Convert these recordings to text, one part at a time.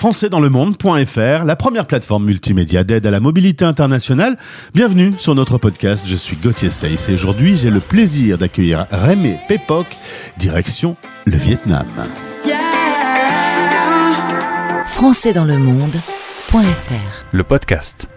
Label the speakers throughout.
Speaker 1: françaisdanslemonde.fr, la première plateforme multimédia d'aide à la mobilité internationale. Bienvenue sur notre podcast, je suis Gauthier Seyss et aujourd'hui j'ai le plaisir d'accueillir Rémé Pépoc, direction le Vietnam.
Speaker 2: françaisdanslemonde.fr
Speaker 3: Le podcast.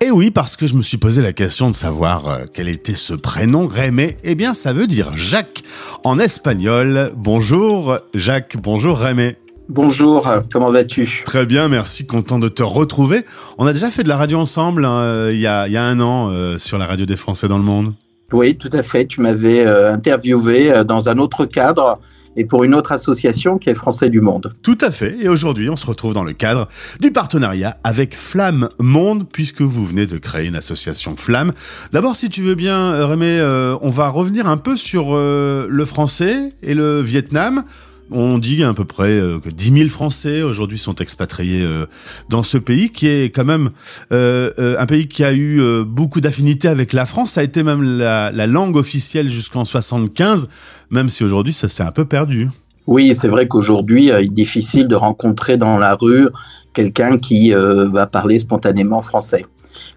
Speaker 1: Et oui, parce que je me suis posé la question de savoir euh, quel était ce prénom, Rémé. Eh bien, ça veut dire Jacques en espagnol. Bonjour Jacques, bonjour Rémé.
Speaker 4: Bonjour, comment vas-tu?
Speaker 1: Très bien, merci, content de te retrouver. On a déjà fait de la radio ensemble hein, euh, il, y a, il y a un an euh, sur la radio des Français dans le monde.
Speaker 4: Oui, tout à fait. Tu m'avais euh, interviewé euh, dans un autre cadre et pour une autre association qui est Français du Monde.
Speaker 1: Tout à fait, et aujourd'hui on se retrouve dans le cadre du partenariat avec Flamme Monde, puisque vous venez de créer une association Flamme. D'abord, si tu veux bien, Rémé, on va revenir un peu sur le français et le Vietnam. On dit à peu près euh, que 10 000 Français aujourd'hui sont expatriés euh, dans ce pays, qui est quand même euh, un pays qui a eu beaucoup d'affinités avec la France. Ça a été même la, la langue officielle jusqu'en 75, même si aujourd'hui ça s'est un peu perdu.
Speaker 4: Oui, c'est vrai qu'aujourd'hui, il est difficile de rencontrer dans la rue quelqu'un qui va parler spontanément français.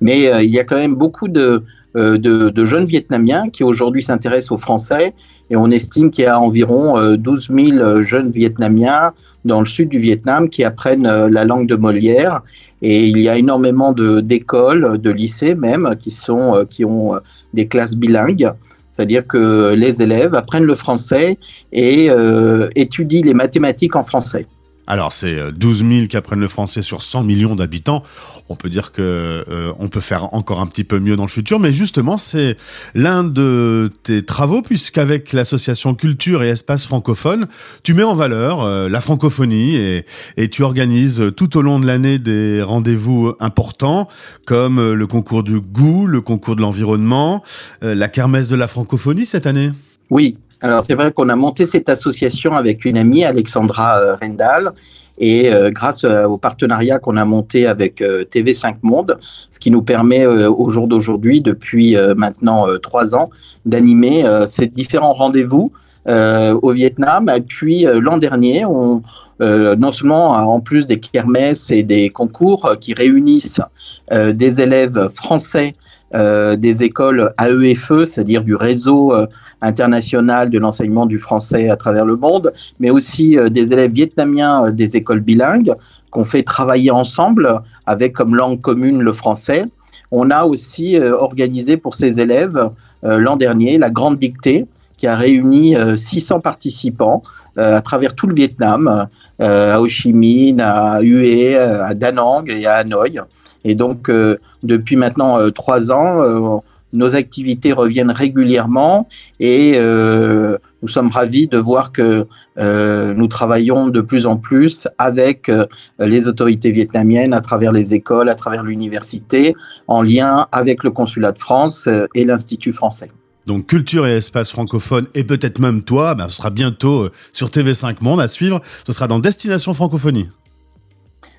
Speaker 4: Mais il y a quand même beaucoup de, de, de jeunes Vietnamiens qui aujourd'hui s'intéressent aux Français et on estime qu'il y a environ euh, 12 000 jeunes Vietnamiens dans le sud du Vietnam qui apprennent euh, la langue de Molière. Et il y a énormément d'écoles, de, lycées même, qui, sont, euh, qui ont euh, des classes bilingues. C'est-à-dire que les élèves apprennent le français et euh, étudient les mathématiques en français.
Speaker 1: Alors c'est euh, 12 000 qui apprennent le français sur 100 millions d'habitants. On peut dire que euh, on peut faire encore un petit peu mieux dans le futur, mais justement c'est l'un de tes travaux puisqu'avec l'association Culture et Espace francophone, tu mets en valeur euh, la francophonie et, et tu organises euh, tout au long de l'année des rendez-vous importants comme euh, le concours du goût, le concours de l'environnement, euh, la kermesse de la francophonie cette année.
Speaker 4: Oui, alors c'est vrai qu'on a monté cette association avec une amie, Alexandra euh, Rendal, et euh, grâce euh, au partenariat qu'on a monté avec euh, TV5 Monde, ce qui nous permet au jour d'aujourd'hui, depuis maintenant trois ans, d'animer ces différents rendez-vous au Vietnam. Et puis l'an dernier, on, non seulement en plus des kermesses et des concours qui réunissent des élèves français des écoles AEFE, c'est-à-dire du réseau euh, international de l'enseignement du français à travers le monde, mais aussi euh, des élèves vietnamiens euh, des écoles bilingues qu'on fait travailler ensemble avec comme langue commune le français. On a aussi euh, organisé pour ces élèves euh, l'an dernier la grande dictée qui a réuni euh, 600 participants euh, à travers tout le Vietnam, euh, à Ho Chi Minh, à Hue, euh, à Da Nang et à Hanoï. Et donc, euh, depuis maintenant euh, trois ans, euh, nos activités reviennent régulièrement et euh, nous sommes ravis de voir que euh, nous travaillons de plus en plus avec euh, les autorités vietnamiennes à travers les écoles, à travers l'université, en lien avec le consulat de France et l'Institut français.
Speaker 1: Donc culture et espace francophone et peut-être même toi, ben, ce sera bientôt sur TV5 Monde à suivre. Ce sera dans Destination Francophonie.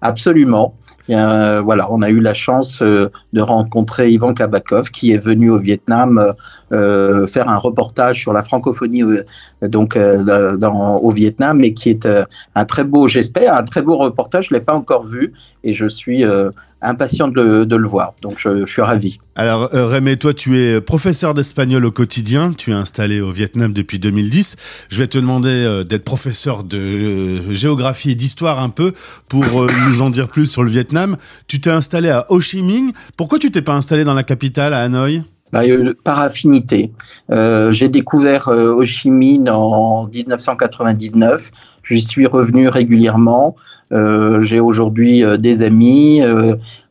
Speaker 4: Absolument. Euh, voilà, on a eu la chance euh, de rencontrer Ivan Kabakov qui est venu au Vietnam euh, faire un reportage sur la francophonie donc au Vietnam et qui est un très beau, j'espère, un très beau reportage. Je l'ai pas encore vu et je suis impatient de le, voir. Donc je, je suis ravi.
Speaker 1: Alors Rémé, toi tu es professeur d'espagnol au quotidien, tu es installé au Vietnam depuis 2010. Je vais te demander d'être professeur de géographie et d'histoire un peu pour nous en dire plus sur le Vietnam. Tu t'es installé à Ho Chi Minh. Pourquoi tu t'es pas installé dans la capitale, à Hanoï?
Speaker 4: Bah, euh, par affinité. Euh, J'ai découvert euh, Ho Chi Minh en 1999. J'y suis revenu régulièrement. J'ai aujourd'hui des amis,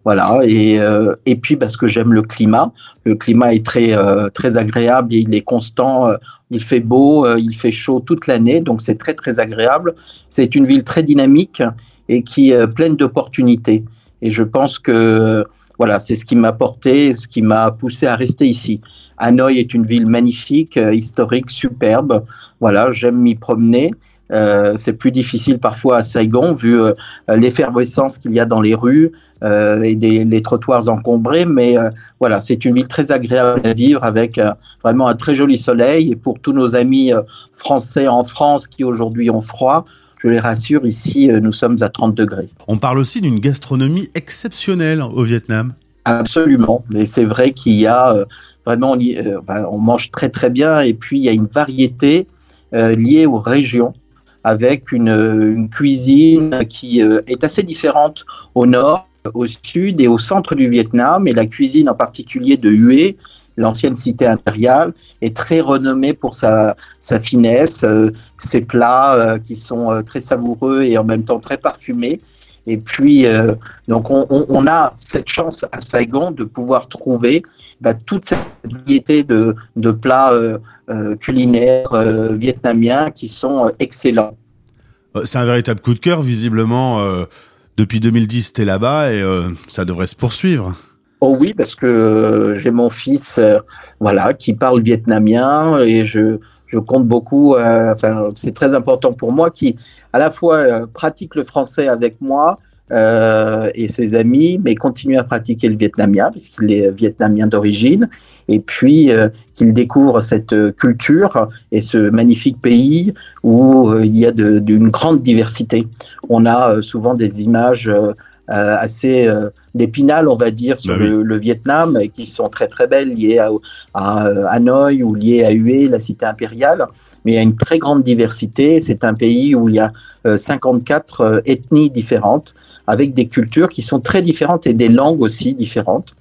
Speaker 4: voilà. Et, puis parce que j'aime le climat. Le climat est très très agréable. Il est constant. il fait beau, il fait chaud toute l'année, donc c'est très très agréable. C'est une ville très dynamique et qui est pleine d'opportunités. Et je pense que voilà, c'est ce qui m'a porté, ce qui m'a poussé à rester ici. Hanoï est une ville magnifique, euh, historique, superbe. Voilà, j'aime m'y promener. Euh, c'est plus difficile parfois à Saigon vu euh, l'effervescence qu'il y a dans les rues euh, et des, les trottoirs encombrés. Mais voilà, c'est une ville très agréable à vivre avec vraiment un très joli soleil. Et pour tous nos amis français en France qui aujourd'hui ont froid, je les rassure, ici, nous sommes à 30 degrés.
Speaker 1: On parle aussi d'une gastronomie exceptionnelle au Vietnam.
Speaker 4: Absolument. Et c'est vrai qu'il y a vraiment, on mange très très bien et puis il y a une variété liée aux régions avec une, cuisine qui euh, est assez différente au nord, au sud et au centre du Vietnam. Et la cuisine en particulier de Hue, l'ancienne cité impériale, est très renommée pour sa, finesse, euh, ses plats euh, qui sont très savoureux et en même temps très parfumés. Et puis, donc, on, a cette chance à Saigon de pouvoir trouver bah, toute cette variété de, de plats culinaires vietnamiens qui sont excellents.
Speaker 1: Euh, c'est un véritable coup de cœur, visiblement. Euh, depuis 2010, tu es là-bas et euh, ça devrait se poursuivre.
Speaker 4: Oh oui, parce que j'ai mon fils, voilà, qui parle vietnamien et je, je compte beaucoup. enfin, c'est très important pour moi, qui à la fois pratique le français avec moi et ses amis, mais continue à pratiquer le vietnamien puisqu'il est vietnamien d'origine et puis euh, qu'il découvre cette euh, culture et ce magnifique pays où euh, il y a d'une grande diversité. On a souvent des images assez d'épinal, on va dire, sur bah le, Vietnam, qui sont très très belles, liées à, Hanoï ou liées à Hue, la cité impériale. Mais il y a une très grande diversité. C'est un pays où il y a 54 ethnies différentes, avec des cultures qui sont très différentes et des langues aussi différentes.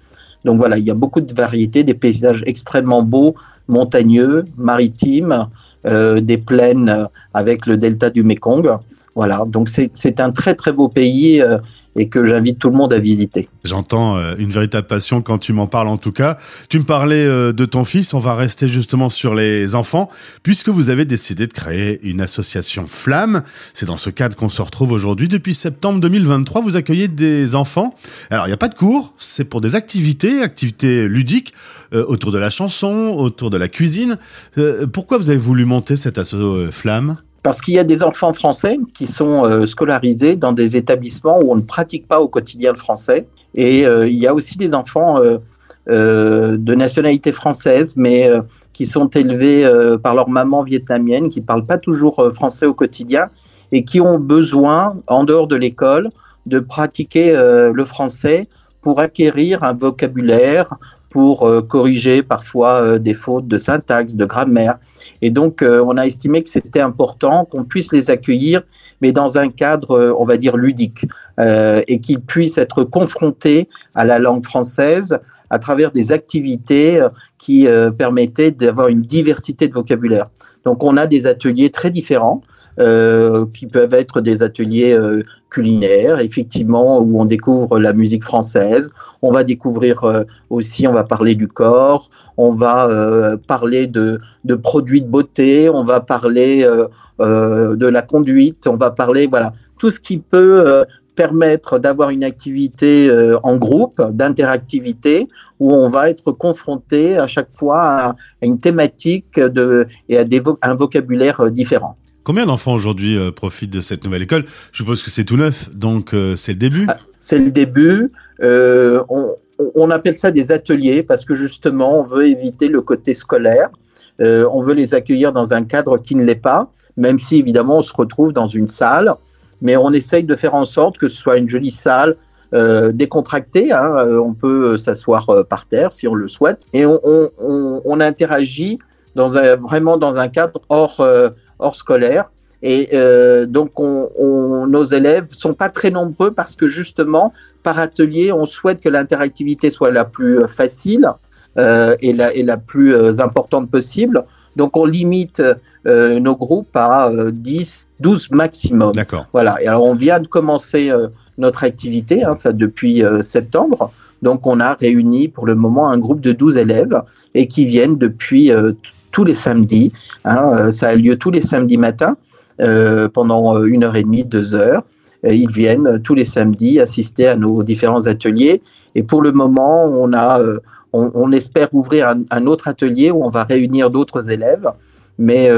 Speaker 4: Donc voilà, il y a beaucoup de variétés, des paysages extrêmement beaux, montagneux, maritimes, euh, des plaines avec le delta du Mekong. Voilà, donc c'est un très très beau pays euh, et que j'invite tout le monde à visiter.
Speaker 1: J'entends euh, une véritable passion quand tu m'en parles en tout cas. Tu me parlais euh, de ton fils, on va rester justement sur les enfants, puisque vous avez décidé de créer une association Flamme. C'est dans ce cadre qu'on se retrouve aujourd'hui. Depuis septembre 2023, vous accueillez des enfants. Alors il n'y a pas de cours, c'est pour des activités, activités ludiques, euh, autour de la chanson, autour de la cuisine. pourquoi vous avez voulu monter cette asso Flamme?
Speaker 4: Parce qu'il y a des enfants français qui sont euh, scolarisés dans des établissements où on ne pratique pas au quotidien le français. Et euh, il y a aussi des enfants euh, de nationalité française, mais qui sont élevés par leur maman vietnamienne, qui ne parlent pas toujours français au quotidien et qui ont besoin, en dehors de l'école, de pratiquer le français pour acquérir un vocabulaire, pour corriger parfois des fautes de syntaxe, de grammaire. Et donc, euh, on a estimé que c'était important qu'on puisse les accueillir, mais dans un cadre, euh, on va dire, ludique, euh, et qu'ils puissent être confrontés à la langue française à travers des activités qui permettaient d'avoir une diversité de vocabulaire. Donc, on a des ateliers très différents. Euh, qui peuvent être des ateliers euh, culinaires, effectivement, où on découvre la musique française. On va découvrir euh, aussi, on va parler du corps, on va parler de, de, produits de beauté, on va parler de la conduite, on va parler, voilà, tout ce qui peut permettre d'avoir une activité en groupe, d'interactivité, où on va être confronté à chaque fois à, une thématique de, et à des un vocabulaire différent.
Speaker 1: Combien d'enfants aujourd'hui euh, profitent de cette nouvelle école? Je suppose que c'est tout neuf, donc euh, c'est le début. Ah,
Speaker 4: c'est le début. Euh, on, appelle ça des ateliers parce que justement, on veut éviter le côté scolaire. on veut les accueillir dans un cadre qui ne l'est pas, même si évidemment on se retrouve dans une salle. Mais on essaye de faire en sorte que ce soit une jolie salle, décontractée. Hein. on peut s'asseoir par terre si on le souhaite. Et on, interagit vraiment dans un cadre hors, hors scolaire. Et euh, donc, on, nos élèves sont pas très nombreux parce que justement, par atelier, on souhaite que l'interactivité soit la plus euh, facile euh, et, la, et la plus importante possible. Donc, on limite nos groupes à 10, 12 maximum.
Speaker 1: D'accord.
Speaker 4: Voilà. Et alors, on vient de commencer notre activité, hein, ça depuis septembre. Donc, on a réuni pour le moment un groupe de 12 élèves et qui viennent depuis tous les samedis. Hein, euh, ça a lieu tous les samedis matins euh, pendant euh, une heure et demie, deux heures. ils viennent tous les samedis assister à nos différents ateliers. Et pour le moment, on espère ouvrir un, autre atelier où on va réunir d'autres élèves, mais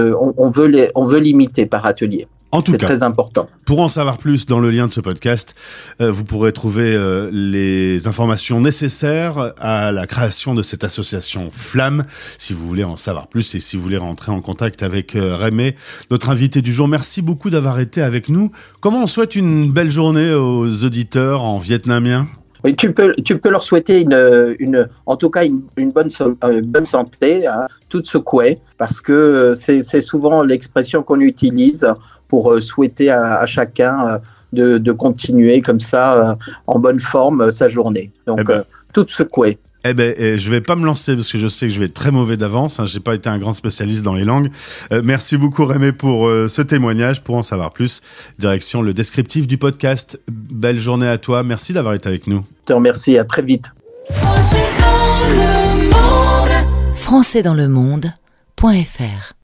Speaker 4: on, veut les, on veut limiter par atelier.
Speaker 1: En tout cas,
Speaker 4: très important.
Speaker 1: pour en savoir plus dans le lien de ce podcast, euh, vous pourrez trouver euh, les informations nécessaires à la création de cette association Flamme, si vous voulez en savoir plus et si vous voulez rentrer en contact avec euh, Rémé, notre invité du jour. Merci beaucoup d'avoir été avec nous. Comment on souhaite une belle journée aux auditeurs en vietnamien?
Speaker 4: Oui, tu peux, tu peux leur souhaiter une, une, en tout cas une, une bonne, euh, santé, hein, toute secouée, parce que euh, c'est souvent l'expression qu'on utilise pour euh, souhaiter à, à chacun euh, de, de continuer comme ça euh, en bonne forme euh, sa journée. Donc
Speaker 1: Eh ben.
Speaker 4: euh, toute secouée.
Speaker 1: Eh ben, eh, je vais pas me lancer parce que je sais que je vais être très mauvais d'avance. Hein, J'ai pas été un grand spécialiste dans les langues. Euh, merci beaucoup Rémé pour euh, ce témoignage. Pour en savoir plus, direction le descriptif du podcast. Belle journée à toi. Merci d'avoir été avec nous.
Speaker 4: Je te remercie. À très vite.
Speaker 2: Français dans le monde.fr